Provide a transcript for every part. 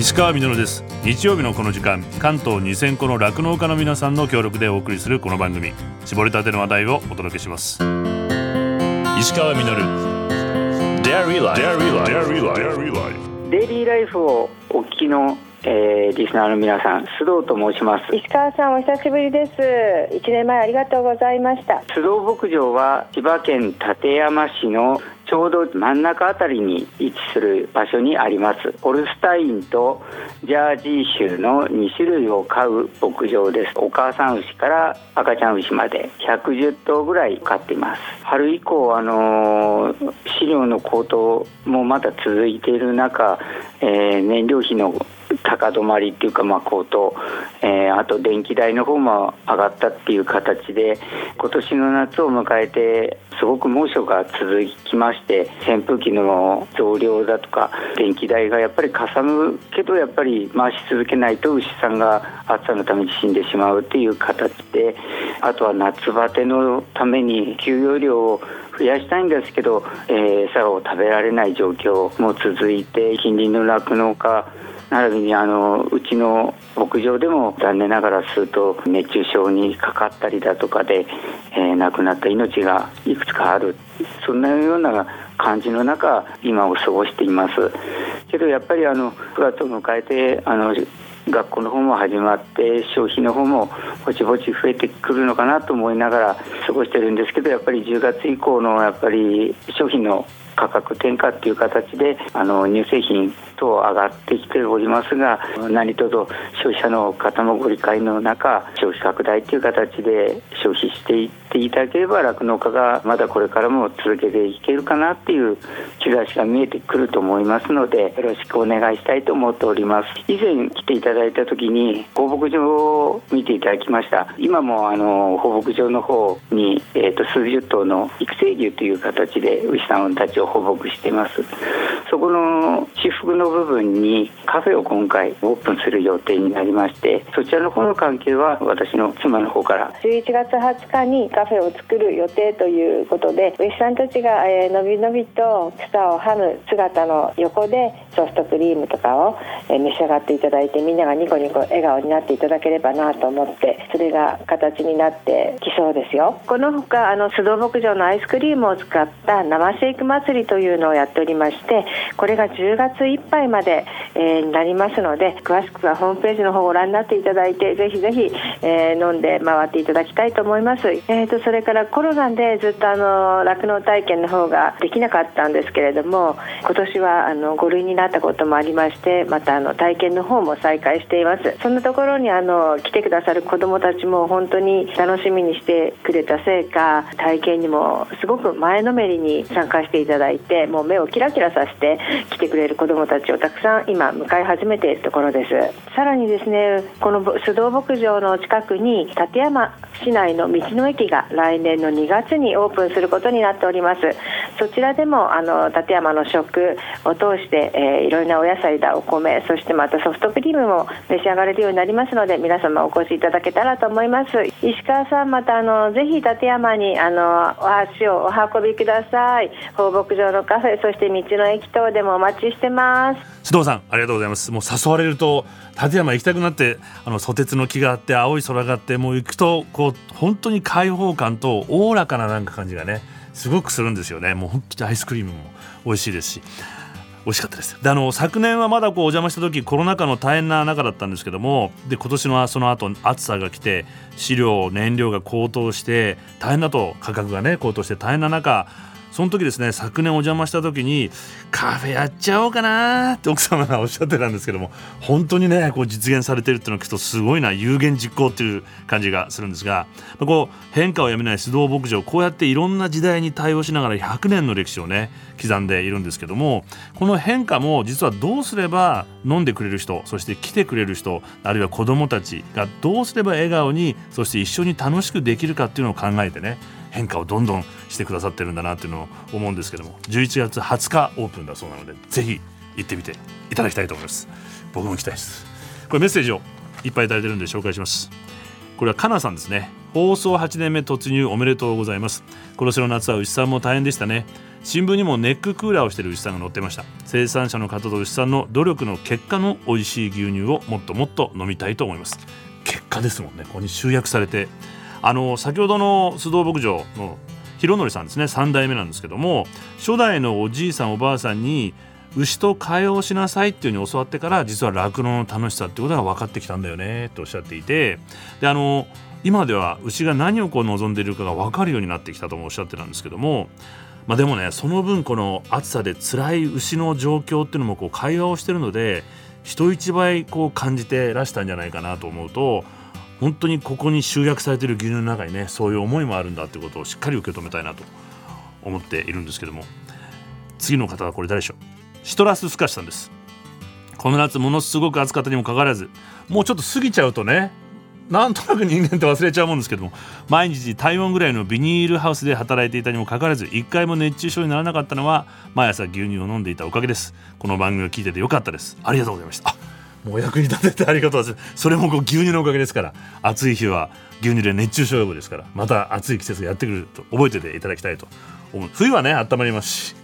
石川みです。日曜日のこの時間関東2000個の酪農家の皆さんの協力でお送りするこの番組。絞りたての話題をお届けします。石川みデイリーライフをお聞きのえー、リスナーの皆さん須藤と申します。石川さんお久しぶりです。1年前ありがとうございました。須藤牧場は千葉県館山市のちょうど真ん中あたりに位置する場所にあります。ホルスタインとジャージー州の2種類を飼う牧場です。お母さん牛から赤ちゃん牛まで。110頭ぐらい飼っています。春以降あの飼料の高騰もまだ続いている中、えー、燃料費の高止まりっていうか、まあ、高騰、えー、あと電気代の方も上がったっていう形で今年の夏を迎えてすごく猛暑が続きまして扇風機の増量だとか電気代がやっぱりかさむけどやっぱり回し続けないと牛さんが暑さのために死んでしまうっていう形であとは夏バテのために給与量を増やしたいんですけど、えー、餌を食べられない状況も続いて近隣の酪農家並びにあのうちの牧場でも残念ながら数と熱中症にかかったりだとかで、えー、亡くなった命がいくつかある。そんなような感じの中今を過ごしています。けどやっぱりあの9月を迎えてあの学校の方も始まって消費の方もぼちぼち増えてくるのかなと思いながら過ごしてるんですけどやっぱり10月以降のやっぱり商品の価格転嫁っていう形であの乳製品等上がってきておりますが何とぞ消費者の方もご理解の中消費拡大という形で消費していっていただければ酪農家がまだこれからも続けていけるかなっていう兆しが見えてくると思いますのでよろしくお願いしたいと思っております。以前来ていただいた時に放牧場を見ていただきました。今もあの放牧場の方に、えーと、数十頭の育成牛という形で牛さんたちを放牧しています。そこの私服の部分にカフェを今回オープンする予定になりましてそちらの方の関係は私の妻の方から。11月20日にカフェを作る予定ということで牛さんたちが、えー、のびのびと草をはむ姿の横でソフトクリームとかを、えー、召し上がっていただいてみんながニコニコ笑顔になっていただければなと思ってそれが形になってきそうですよ。このほかあの須藤牧場のアイスクリームを使った生シェイク祭りというのをやっておりましてこれが10月いっぱいまで、えー、なりますので詳しくはホームページの方をご覧になっていただいてぜひぜひ、えー、飲んで回っていただきたいと思います、えーと、それからコロナでずっとあの酪農体験の方ができなかったんですけれども今年はあの5類になったこともありましてまたあの体験の方も再開しています。そんなところにあの来てくださる子どもたちも本当に楽しみにしてくれたせいか体験にもすごく前のめりに参加していただいてもう目をキラキラさせて来てくれる子どもたちをたくさん今迎え始めているところです。さらにですねこの須藤牧場の近くに立山市内の道の駅が来年の2月にオープンすることになっております。そちらでもあの立山の食を通して、えー、いろいろなお野菜だお米そしてまたソフトクリームも召し上がれるようになりますので皆様お越しいただけたらと思います。石川さんまたあのぜひ立山にあのお足をお運びください。放牧場のカフェそして道の駅等でもお待ちしてます。須藤さんありがとうございます。もう誘われると立山行きたくなってあのソテツの木があって青い空があってもう行くとこう本当に開放感とおおらかななんか感じがねすごくするんですよね。もう本当にアイスクリームも美味しいですし美味しかったです。であの昨年はまだこうお邪魔した時コロナ禍の大変な中だったんですけどもで今年のその後暑さが来て飼料燃料が高騰して大変だと価格がね高騰して大変な中その時ですね昨年お邪魔した時にカフェやっちゃおうかなって奥様がおっしゃってたんですけども本当にねこう実現されてるっていうのを聞くとすごいな有言実行っていう感じがするんですがこう変化をやめない須藤牧場こうやっていろんな時代に対応しながら100年の歴史をね刻んでいるんですけどもこの変化も実はどうすれば飲んでくれる人そして来てくれる人あるいは子どもたちがどうすれば笑顔にそして一緒に楽しくできるかっていうのを考えてね変化をどんどんしてくださってるんだなっていうのを思うんですけども11月20日オープンだそうなのでぜひ行ってみていただきたいと思います。僕も行きたいです。これメッセージをいっぱいいただいてるんで紹介します。これはかなさんですね。放送8年目突入おめでとうございます。今年の夏は牛さんも大変でしたね。新聞にもネッククーラーをしている牛さんが載ってました。生産者の方と牛さんの努力の結果の美味しい牛乳をもっともっと飲みたいと思います。結果ですもんね。ここに集約されて。あの先ほどの須藤牧場の広則さんですね。3代目なんですけども初代のおじいさんおばあさんに牛と会話をしなさいっていうふうに教わってから実は酪農の楽しさってことが分かってきたんだよねとおっしゃっていてであの今では牛が何をこう望んでいるかが分かるようになってきたともおっしゃってたんですけどもまあ、でもねその分この暑さで辛い牛の状況っていうのもこう会話をしてるので人一倍こう感じてらしたんじゃないかなと思うと本当にここに集約されている牛乳の中にねそういう思いもあるんだってことをしっかり受け止めたいなと思っているんですけども。次の方はこれ誰でしょう？シトラススカシさんです。この夏ものすごく暑かったにもかかわらずもうちょっと過ぎちゃうとねなんとなく人間って忘れちゃうもんですけども毎日体温ぐらいのビニールハウスで働いていたにもかかわらず一回も熱中症にならなかったのは毎朝牛乳を飲んでいたおかげです。この番組を聞いててよかったです。ありがとうございました。もう役に立ててありがとうございます。それもこう牛乳のおかげですから暑い日は牛乳で熱中症予防ですからまた暑い季節がやってくると覚えてていただきたいと思う。冬はね温まりますし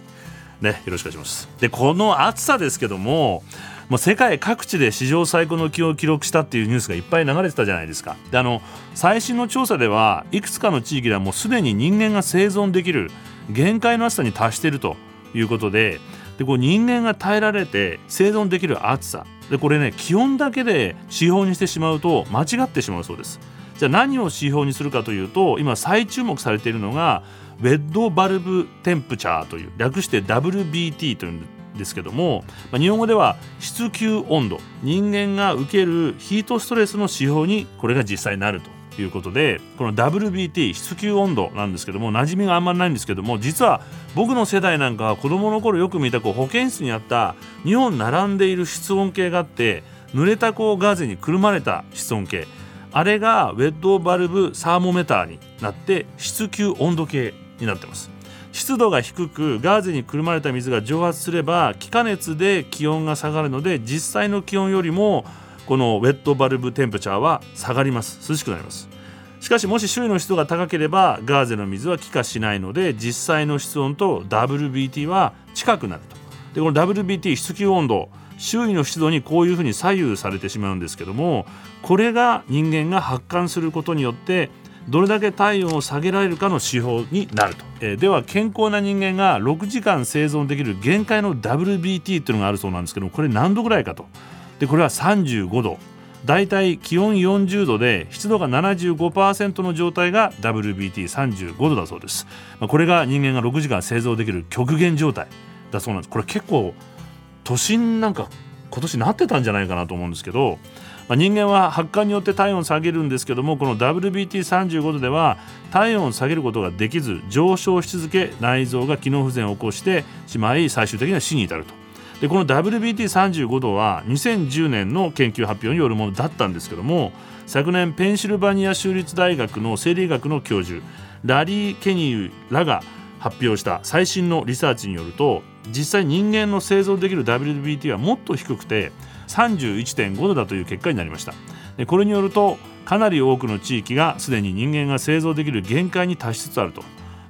ねよろしくお願いします。でこの暑さですけどももう世界各地で史上最高の気温を記録したっていうニュースがいっぱい流れてたじゃないですか。であの最新の調査ではいくつかの地域ではもうすでに人間が生存できる限界の暑さに達しているということででこう人間が耐えられて生存できる暑さ。でこれね気温だけで指標にしてしまうと間違ってしまうそうです。じゃあ何を指標にするかというと今再注目されているのがウェッドバルブテンプチャーという略して WBT というんですけども、まあ、日本語では室球温度。人間が受けるヒートストレスの指標にこれが実際になると。いうことでこの WBT 室球温度なんですけども馴染みがあんまりないんですけども実は僕の世代なんかは子どもの頃よく見たこう保健室にあった2本並んでいる室温計があって濡れたこうガーゼにくるまれた室温計。あれがウェットバルブサーモメターになって室球温度計になってます。湿度が低くガーゼにくるまれた水が蒸発すれば気化熱で気温が下がるので実際の気温よりもこのウェットバルブテンプチャーは下がります。涼しくなります。しかしもし周囲の湿度が高ければガーゼの水は気化しないので実際の室温と WBT は近くなると。でこの WBT 室球温度周囲の湿度にこういうふうに左右されてしまうんですけどもこれが人間が発汗することによってどれだけ体温を下げられるかの指標になると、えー、では健康な人間が6時間生存できる限界の WBT っていうのがあるそうなんですけどもこれ何度ぐらいかと。でこれは35度だいたい気温40度で湿度が75%の状態が WBT35 度だそうです、まあ、これが人間が6時間生存できる極限状態だそうなんです。これ結構都心なんか今年なってたんじゃないかなと思うんですけどまあ、人間は発汗によって体温を下げるんですけどもこの WBT35 度では体温を下げることができず上昇し続け内臓が機能不全を起こしてしまい最終的には死に至ると。でこの WBT35 度は2010年の研究発表によるものだったんですけども昨年ペンシルバニア州立大学の生理学の教授ラリー・ケニーらが発表した最新のリサーチによると実際人間の生存できる WBT はもっと低くて31.5度だという結果になりました。でこれによるとかなり多くの地域がすでに人間が製造できる限界に達しつつあると。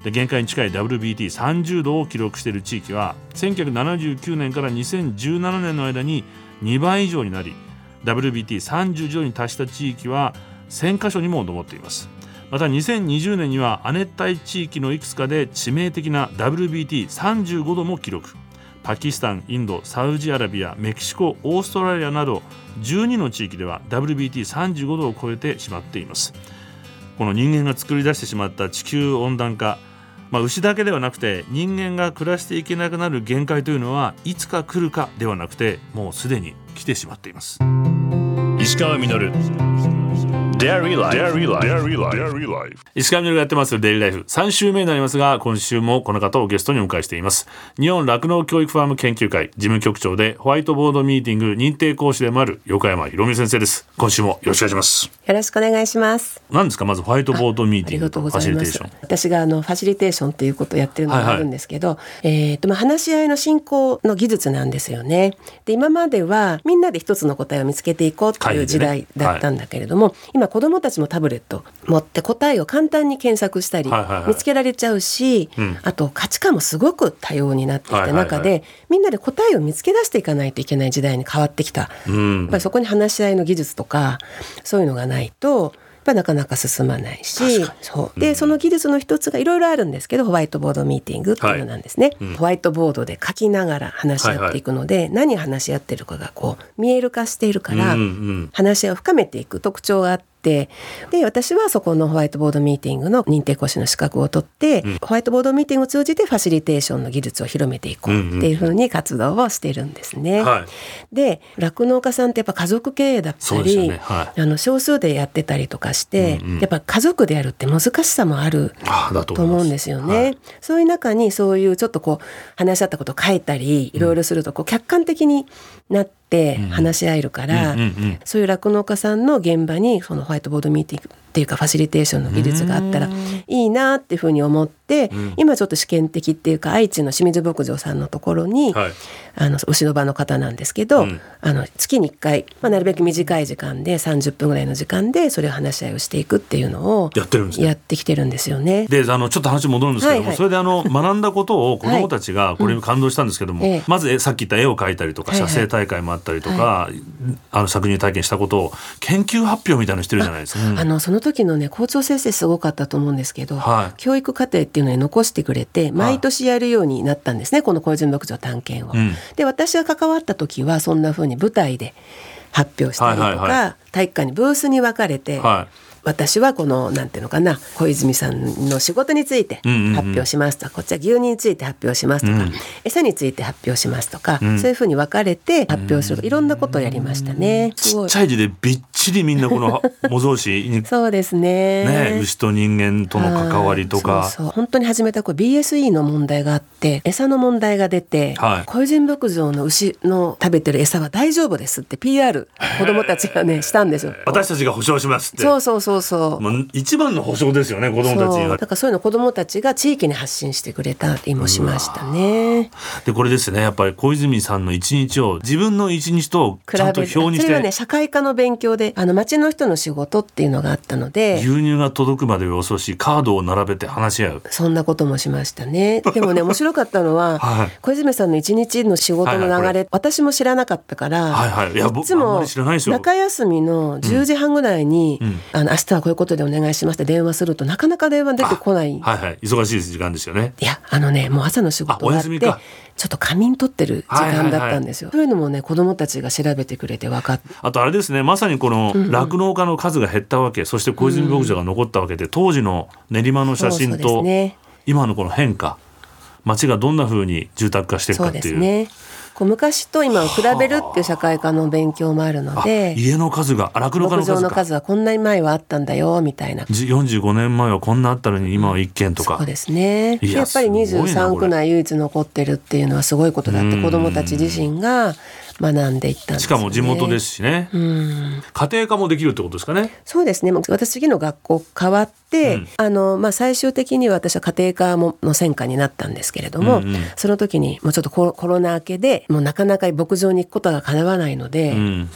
で限界に近い WBT30 度を記録している地域は1979年から2017年の間に2倍以上になり WBT30 度に達した地域は1000カ所にも上っています。また2020年には亜熱帯地域のいくつかで致命的な WBT35 度も記録。パキスタンインドサウジアラビアメキシコオーストラリアなど12の地域では WBT35 度を超えてしまっています。この人間が作り出してしまった地球温暖化まあ、牛だけではなくて人間が暮らしていけなくなる限界というのはいつか来るかではなくてもうすでに来てしまっています。石川稔。石上がやってます。デイリーライフ3週目になりますが今週もこの方をゲストにお迎えしています。日本酪農教育ファーム研究会事務局長でホワイトボードミーティング認定講師でもある横山博美先生です。今週もよろしくお願いします。よろしくお願いします。何ですか？まずホワイトボードミーティングファシリテーション。私があのファシリテーションということをやってるのがあるんですけど、はいはい、えっ、とまあ話し合いの進行の技術なんですよね。で今まではみんなで一つの答えを見つけていこうという時代だったんだけれども、ねはい、今今子どもたちもタブレット持って答えを簡単に検索したりはいはいはい。見つけられちゃうし、うん。あと価値観もすごく多様になってきた中で、はいはいみんなで答えを見つけ出していかないといけない時代に変わってきた。うん。やっぱりそこに話し合いの技術とかそういうのがないとやっぱなかなか進まないしそう。で、その技術の一つがいろいろあるんですけどホワイトボードミーティングっていうのなんですね、うん。ホワイトボードで書きながら話し合っていくので、何話し合ってるかがこう見える化しているから、うんうん。話し合いを深めていく特徴があってで私はそこのホワイトボードミーティングの認定講師の資格を取って、うん。ホワイトボードミーティングを通じてファシリテーションの技術を広めていこうっていうふうに活動をしているんですね。はい。で酪農家さんってやっぱ家族経営だったり、ね。はあの少数でやってたりとかして、うんうん。やっぱ家族でやるって難しさもあると思うんですよね、はい。そういう中にそういうちょっとこう話し合ったことを書いたりいろいろするとこう客観的になって話し合えるから、そういう酪農家さんの現場にそのホワイトボードミーティングっていうかファシリテーションの技術があったらいいなっていうふうに思って、ん。今ちょっと試験的っていうか愛知の清水牧場さんのところに、はい。あの牛の場の方なんですけど、うん。あの月に1回、まあ、なるべく短い時間で30分ぐらいの時間でそれを話し合いをしていくっていうのをやってるんですね。やってきてるんですよね。であのちょっと話戻るんですけども、はいはい。それであの学んだことを 子どもたちがこれに感動したんですけども、ええ。まずえさっき言った絵を描いたりとかはいはい。写生大会もあったりとか、あの搾乳体験したことを研究発表みたいなのしてるじゃないですか。うんあのその時のね校長先生すごかったと思うんですけど、はい。教育課程っていうのに残してくれて毎年やるようになったんですね、この小泉牧場探検を。うん。で私が関わった時はそんな風に舞台で発表したりとか、はいはいは体育館にブースに分かれて、はい私はこのなんていうのかな小泉さんの仕事について発表しますとか、こっちは牛乳について発表しますとか、うん。餌について発表しますとか、ん。そういうふうに分かれて発表するいろんなことをやりましたね。ちっちゃい字でびっちりみんなこの模造紙に。そうですね。ね牛と人間との関わりとか。はいそうそう。本当に始めたこう BSE の問題があって餌の問題が出て、はい。小泉牧場の牛の食べてる餌は大丈夫ですって PR 子供たちがねしたんですよ。私たちが保証しますって。そうそうそうそう。もう。一番の保証ですよね子供たちだからそういうの子供たちが地域に発信してくれたりもしましたね。でこれですねやっぱり小泉さんの一日を自分の一日と比ちゃんとべ表にしてそれはね社会科の勉強であの町の人の仕事っていうのがあったので牛乳が届くまでを予想しカードを並べて話し合う。そんなこともしましたね。でもね 面白かったのは、はい。小泉さんの一日の仕事の流れ、はいはい。私も知らなかったから、はいはい。いや僕つも中休みの10時半ぐらいに、うん。あの明日はこういうことでお願いしますって電話するとなかなか電話出てこない。はいはい。忙しい時間ですよね。いやあのねもう朝の仕事あおがあって休みかちょっと仮眠取ってる時間だったんですよ。そういうのもね子供たちが調べてくれて分かって。あとあれですね。まさにこの酪農家の数が減ったわけ、そして小泉牧場が残ったわけで、当時の練馬の写真とね。今のこの変化町がどんな風に住宅化していくかっていうですね。こう昔と今を比べるっていう社会科の勉強もあるのあで、家の数があ酪農家の牧場の数はこんなに前はあったんだよみたいな。じ45年前はこんなあったのに今は1軒とかそうですね。いややっぱりすごいな23これ区内唯一残ってるっていうのはすごいことだってうん子どもたち自身が学んでいったんですね。かも地元ですしね、うん。家庭科もできるってことですかねそうですね。もう私次の学校変わって、うんあのまあ最終的には私は家庭科もの専科になったんですけれども、うんうんその時にもうちょっとコロナ明けでもうなかなか牧場に行くことが叶わないので。うん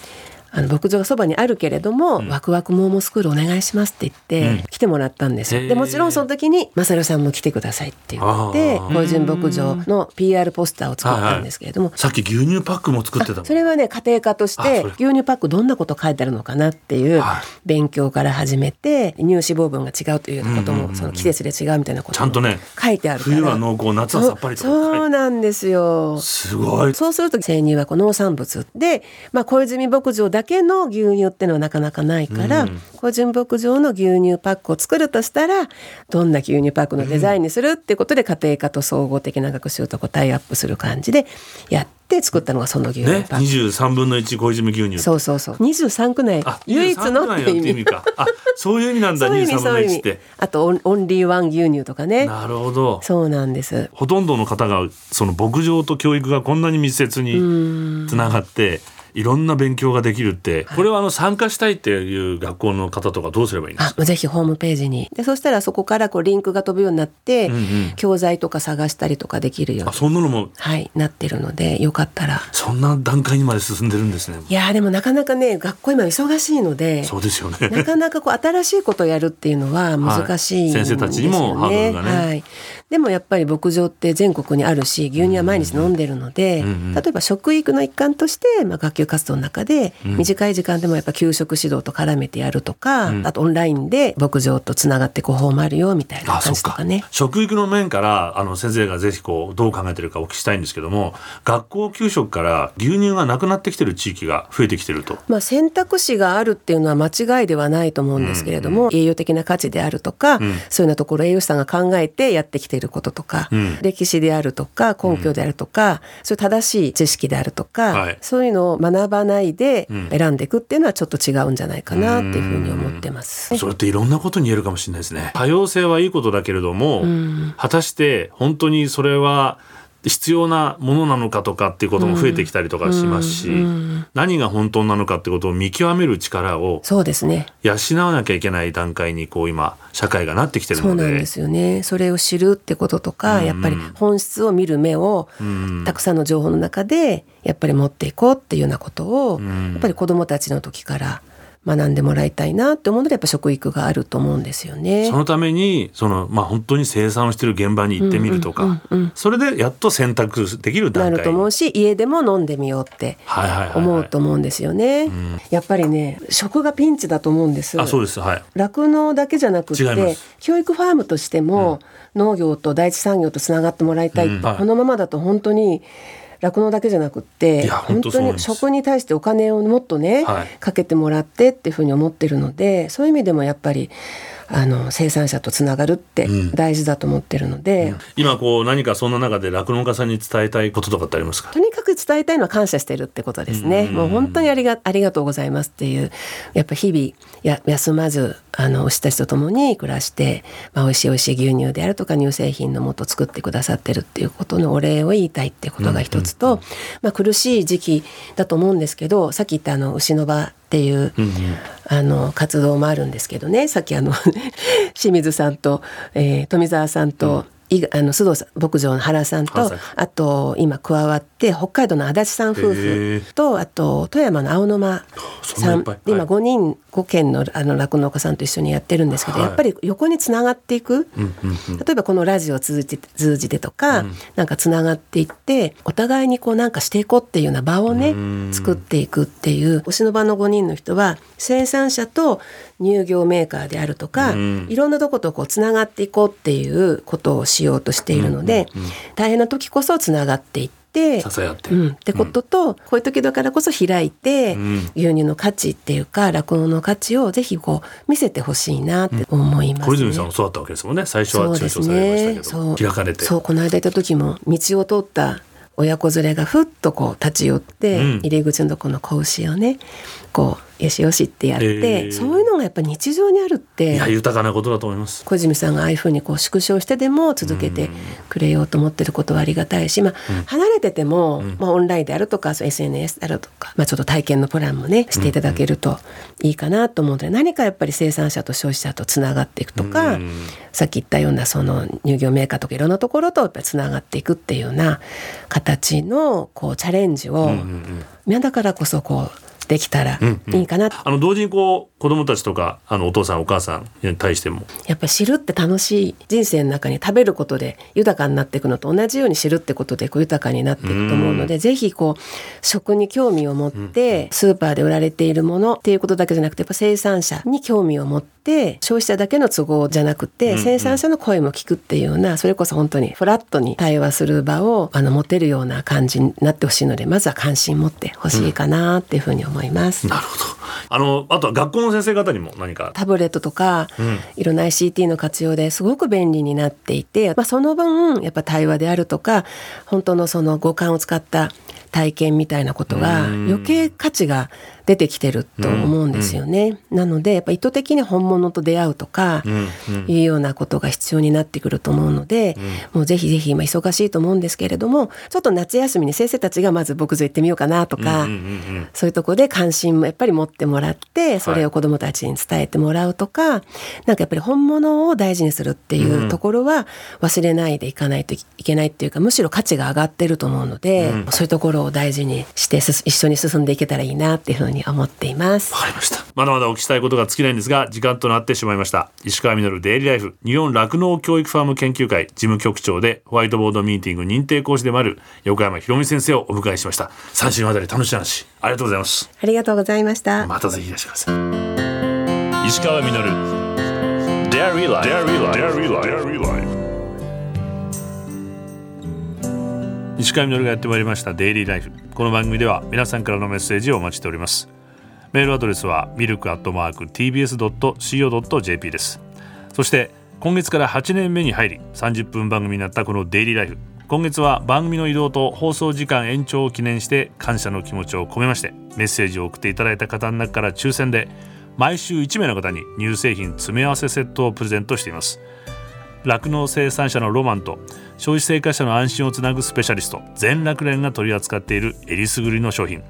あの牧場がそばにあるけれども、ワクワクモーモースクールお願いしますって言って、うん。来てもらったんですよ。でもちろんその時に「マサルさんも来てください」って言ってあー。小泉牧場の PR ポスターを作ったんですけれども、さっき牛乳パックも作ってたそれはね家庭科としあて牛乳パックどんなこと書いてあるのかなっていうはい。勉強から始めて乳脂肪分が違うということうんうんうんもその季節で違うみたいなこともちゃんとね書いてあるから。冬は濃厚夏はさっぱりとそうそうなんですよ。すごい。そうすると生乳はこう農産物で、まあ、小泉牧場だけの牛乳ってのはなかなかないから、うん。小泉牧場の牛乳パックを作るとしたらどんな牛乳パックのデザインにするっていうことで家庭科と総合的な学習とこうタイアップする感じでやって作ったのがその牛乳ねパック。23分の1小泉牛乳。そうそうそう。23区内。あ唯一の23っていう意味か。あそういう意味なんだそういう意味23分の1っそういう意あとオンオンリーワン牛乳とかね。なるほど。そうなんです。ほとんどの方がその牧場と教育がこんなに密接につながっていろんな勉強ができるってこれはあの参加したいっていう学校の方とかどうすればいいんですか？あぜひホームページに。でそしたらそこからこうリンクが飛ぶようになって、うんうん。教材とか探したりとかできるようあに、そんなのもはい、なってるのでよかったら。そんな段階にまで進んでるんですね。いやーでもなかなかね学校今忙しいのでそうですよね。なかなかこう新しいことをやるっていうのは難しいね。はい先生たちにもハードルがね。はい。でもやっぱり牧場って全国にあるし牛乳は毎日飲んでるので、うんうん。例えば食育の一環として、まあ、学級活動の中で短い時間でもやっぱ給食指導と絡めてやるとか、うん。あとオンラインで牧場とつながってご訪もあるよみたいな感じとかね。食育の面からあの先生がぜひこうどう考えてるかお聞きしたいんですけども学校給食から牛乳がなくなってきてる地域が増えてきてると。まあ、選択肢があるっていうのは間違いではないと思うんですけれども、栄養的な価値であるとか、ん。そういうようなところ栄養士さんが考えてやってきていることとか、うん。歴史であるとか根拠であるとか、そういう正しい知識であるとか、はい。そういうのを学ばないでん。選んでいくっていうのはちょっと違うんじゃないかなっていうふうに思ってます。それっていろんなことに言えるかもしれないですね。多様性はいいことだけれども、果たして本当にそれは必要なものなのかとかっていうことも増えてきたりとかしますし、何が本当なのかってことを見極める力をそうですね。養わなきゃいけない段階にこう今社会がなってきてるので。そうなんですよね。それを知るってこととか、やっぱり本質を見る目をん。たくさんの情報の中でやっぱり持っていこうっていうようなことを、ん。やっぱり子どもたちの時から学んでもらいたいなって思うのでやっぱ食育があると思うんですよね。そ。のためにその、まあ、本当に生産をしている現場に行ってみるとか、それでやっと選択できるな段階。ると思うし家でも飲んでみようって思うと思うんですよね。やっぱりね食がピンチだと思うんです。あそうです。はい。酪農だけじゃなくてす。教育ファームとしても農業と第一産業とつながってもらいたい。うん。はい。このままだと本当に酪農だけじゃなくって本本当に食に対してお金をもっとね、はい。かけてもらってっていうふうに思ってるのでそういう意味でもやっぱりあの生産者とつながるってうん。大事だと思ってるので、今こう何かそんな中で酪農家さんに伝えたいこととかってありますか？とにかく伝えたいのは感謝してるってことですね。うん。もう本当にありがありがとうございますっていうやっぱ日々や休まずあの牛たちと共に暮らして、まあ、美味しい美味しい牛乳であるとか乳製品のもと作ってくださってるっていうことのお礼を言いたいってことが一つと、まあ、苦しい時期だと思うんですけどさっき言ったあの牛の場っていう、うんうん。あの活動もあるんですけどね。さっきあの 清水さんと、えー富澤さんと、いあの須藤さん牧場の原さんとあと今加わって北海道の足立さん夫へ婦とあと富山の青沼さそん今はい。5人5軒の酪農家さんと一緒にやってるんですけど、はい。やっぱり横につながっていく、うんうんうん。例えばこのラジオを通じて通じてとか、なんかつながっていってお互いにこうなんかしていこうっていうような場をねうん。作っていくっていう牛の場の5人の人は生産者と乳業メーカーであるとか、うん。いろんなとことこうつながっていこうっていうことをしようとしているので、大変な時こそつながっていって。支え合って、うん、ってことと、こういう時だからこそ開いて、ん。牛乳の価値っていうか酪農の価値をぜひこう見せてほしいなって思います、ね。小泉さんもそうだったわけですもんね。最初は中傷されましたけど、ねそう。開かれて。そうこの間行った時も道を通った親子連れがふっとこう立ち寄って、うん。入り口のとこの子牛をねこうよしよしってやって、そういうのがやっぱ日常にあるっいてや豊かなことだと思います。小泉さんがああいうふうにこう縮小してでも続けてくれようと思ってることはありがたいし、まあ、離れてても、まあ、オンラインであるとかそう SNS であるとか、まあ、ちょっと体験のプランもねしていただけるといいかなと思うので何かやっぱり生産者と消費者とつながっていくとか、うん。さっき言ったようなその乳業メーカーとかいろんなところとやっぱりつながっていくっていうような形のこうチャレンジを、みんなだからこそこうできたらいいかな、あの同時にこう子供たちとかあのお父さんお母さんに対しても。やっぱり知るって楽しい人生の中に食べることで豊かになっていくのと同じように知るってことでこう豊かになっていくと思うのでぜひこう食に興味を持ってスーパーで売られているものっていうことだけじゃなくてやっぱ生産者に興味を持って消費者だけの都合じゃなくて生産者の声も聞くっていうようなそれこそ本当にフラットに対話する場をあの持てるような感じになってほしいのでまずは関心持ってほしいかなっていうふうに思います。なるほど。あのあとは学校の先生方にも何か？タブレットとか、いろんな ICT の活用ですごく便利になっていて、まあ、その分やっぱ対話であるとか本当のその五感を使った体験みたいなことが余計価値が出出てきてると思うんですよね。なのでやっぱ意図的に本物と出会うとかいうようなことが必要になってくると思うので、もうぜひぜひ今忙しいと思うんですけれどもちょっと夏休みに先生たちがまず牧場行ってみようかなとか、そういうとこで関心もやっぱり持ってもらってそれを子どもたちに伝えてもらうとか、はい、なんかやっぱり本物を大事にするっていうところは忘れないでいかないといけないっていうかむしろ価値が上がってると思うので、うん、そういうところを大事にして一緒に進んでいけたらいいなっていうふうに思っています。わかりました。まだまだお聞きしたいことが尽きないんですが時間となってしまいました。石川稔デイリーライフ日本酪農教育ファーム研究会事務局長でホワイトボードミーティング認定講師でもある横山博美先生をお迎えしました。三週のあたり楽しい話ありがとうございます。ありがとうございました。またぜひいらっしゃいませ石川稔 Dairy Life. Dairy Life. 石川稔がやってまいりましたデイリーライフこの番組では皆さんからのメッセージをお待ちしております。メールアドレスはミルクアットマーク tbs.co.jp です。そして今月から8年目に入り30分番組になったこのデイリーライフ今月は番組の移動と放送時間延長を記念して感謝の気持ちを込めましてメッセージを送っていただいた方の中から抽選で毎週1名の方に乳製品詰め合わせセットをプレゼントしています。酪農生産者のロマンと消費生活者の安心をつなぐスペシャリスト全酪連が取り扱っているえりすぐりの商品。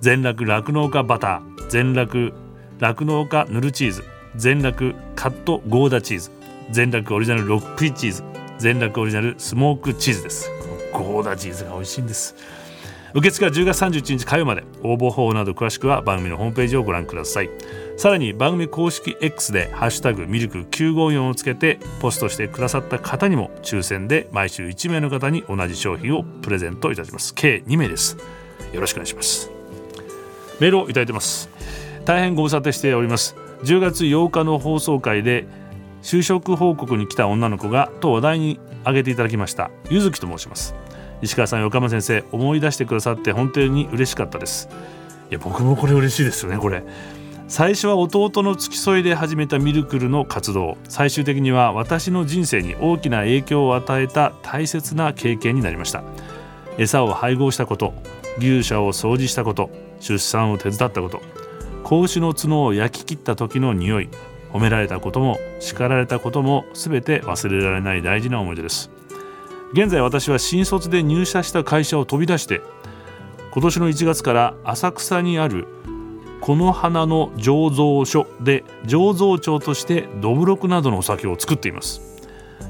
全酪酪農家バター全酪酪農家ヌルチーズ全酪カットゴーダチーズ全酪オリジナルロックイチーズ全酪オリジナルスモークチーズです。ゴーダチーズが美味しいんです。受付は10月31日火曜まで。応募方法など詳しくは番組のホームページをご覧ください。さらに番組公式 X で「ハッシュタグミルク954」をつけてポストしてくださった方にも抽選で毎週1名の方に同じ商品をプレゼントいたします。計2名です。よろしくお願いします。メールをいただいてます。大変ご無沙汰しております。10月8日の放送回で就職報告に来た女の子がと話題に挙げていただきました。ゆずきと申します。石川さん横浜先生思い出してくださって本当に嬉しかったです。いや僕もこれ嬉しいですよねこれ。最初は弟の付き添いで始めたミルクルの活動。最終的には私の人生に大きな影響を与えた大切な経験になりました。餌を配合したこと牛舎を掃除したこと出産を手伝ったこと子牛の角を焼き切った時の匂い褒められたことも叱られたことも全て忘れられない大事な思い出です。現在私は新卒で入社した会社を飛び出して今年の1月から浅草にあるこの花の醸造所で醸造長としてどぶろくなどのお酒を作っています。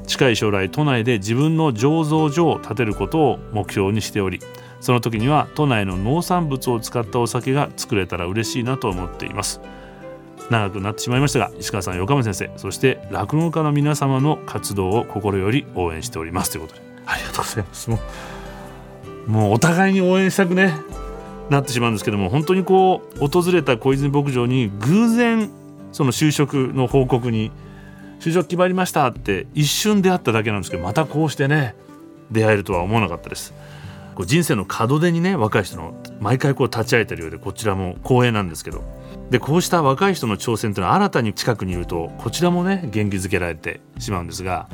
近い将来都内で自分の醸造所を建てることを目標にしておりその時には都内の農産物を使ったお酒が作れたら嬉しいなと思っています。長くなってしまいましたが石川さん横山先生そして酪農家の皆様の活動を心より応援しております。ということで。ありがとうございます。もうもうお互いに応援したくねなってしまうんですけども本当にこう訪れた小泉牧場に偶然その就職の報告に就職決まりましたって一瞬出会っただけなんですけどまたこうしてね出会えるとは思わなかったです。こう人生の門出にね若い人の毎回こう立ち会えてるようでこちらも光栄なんですけど。でこうした若い人の挑戦というのは新たに近くにいるとこちらもね元気づけられてしまうんですが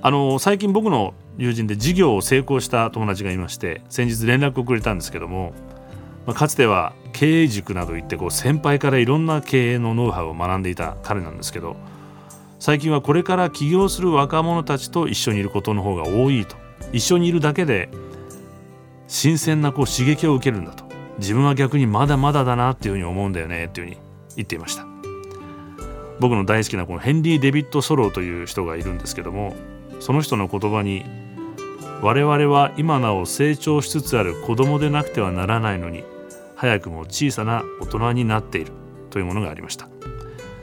あの最近僕の友人で事業を成功した友達がいまして先日連絡をくれたんですけども、まあ、かつては経営塾など行ってこう先輩からいろんな経営のノウハウを学んでいた彼なんですけど最近はこれから起業する若者たちと一緒にいることの方が多いと一緒にいるだけで新鮮なこう刺激を受けるんだと自分は逆にまだまだだなっていうふうに思うんだよねっていうふうに言っていました。僕の大好きなこのヘンリー・デビッド・ソローという人がいるんですけどもその人の言葉に我々は今なお成長しつつある子供でなくてはならないのに早くも小さな大人になっているというものがありました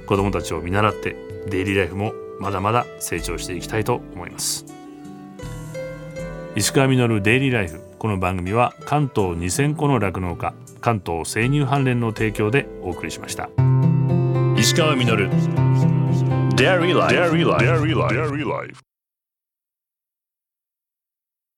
子供たちを見習ってデイリーライフもまだまだ成長していきたいと思います石川實デイリーライフこの番組は関東2000戸の酪農家関東生乳関連の提供でお送りしました石川稔 Dairy Life. Dairy Life. Dairy Life.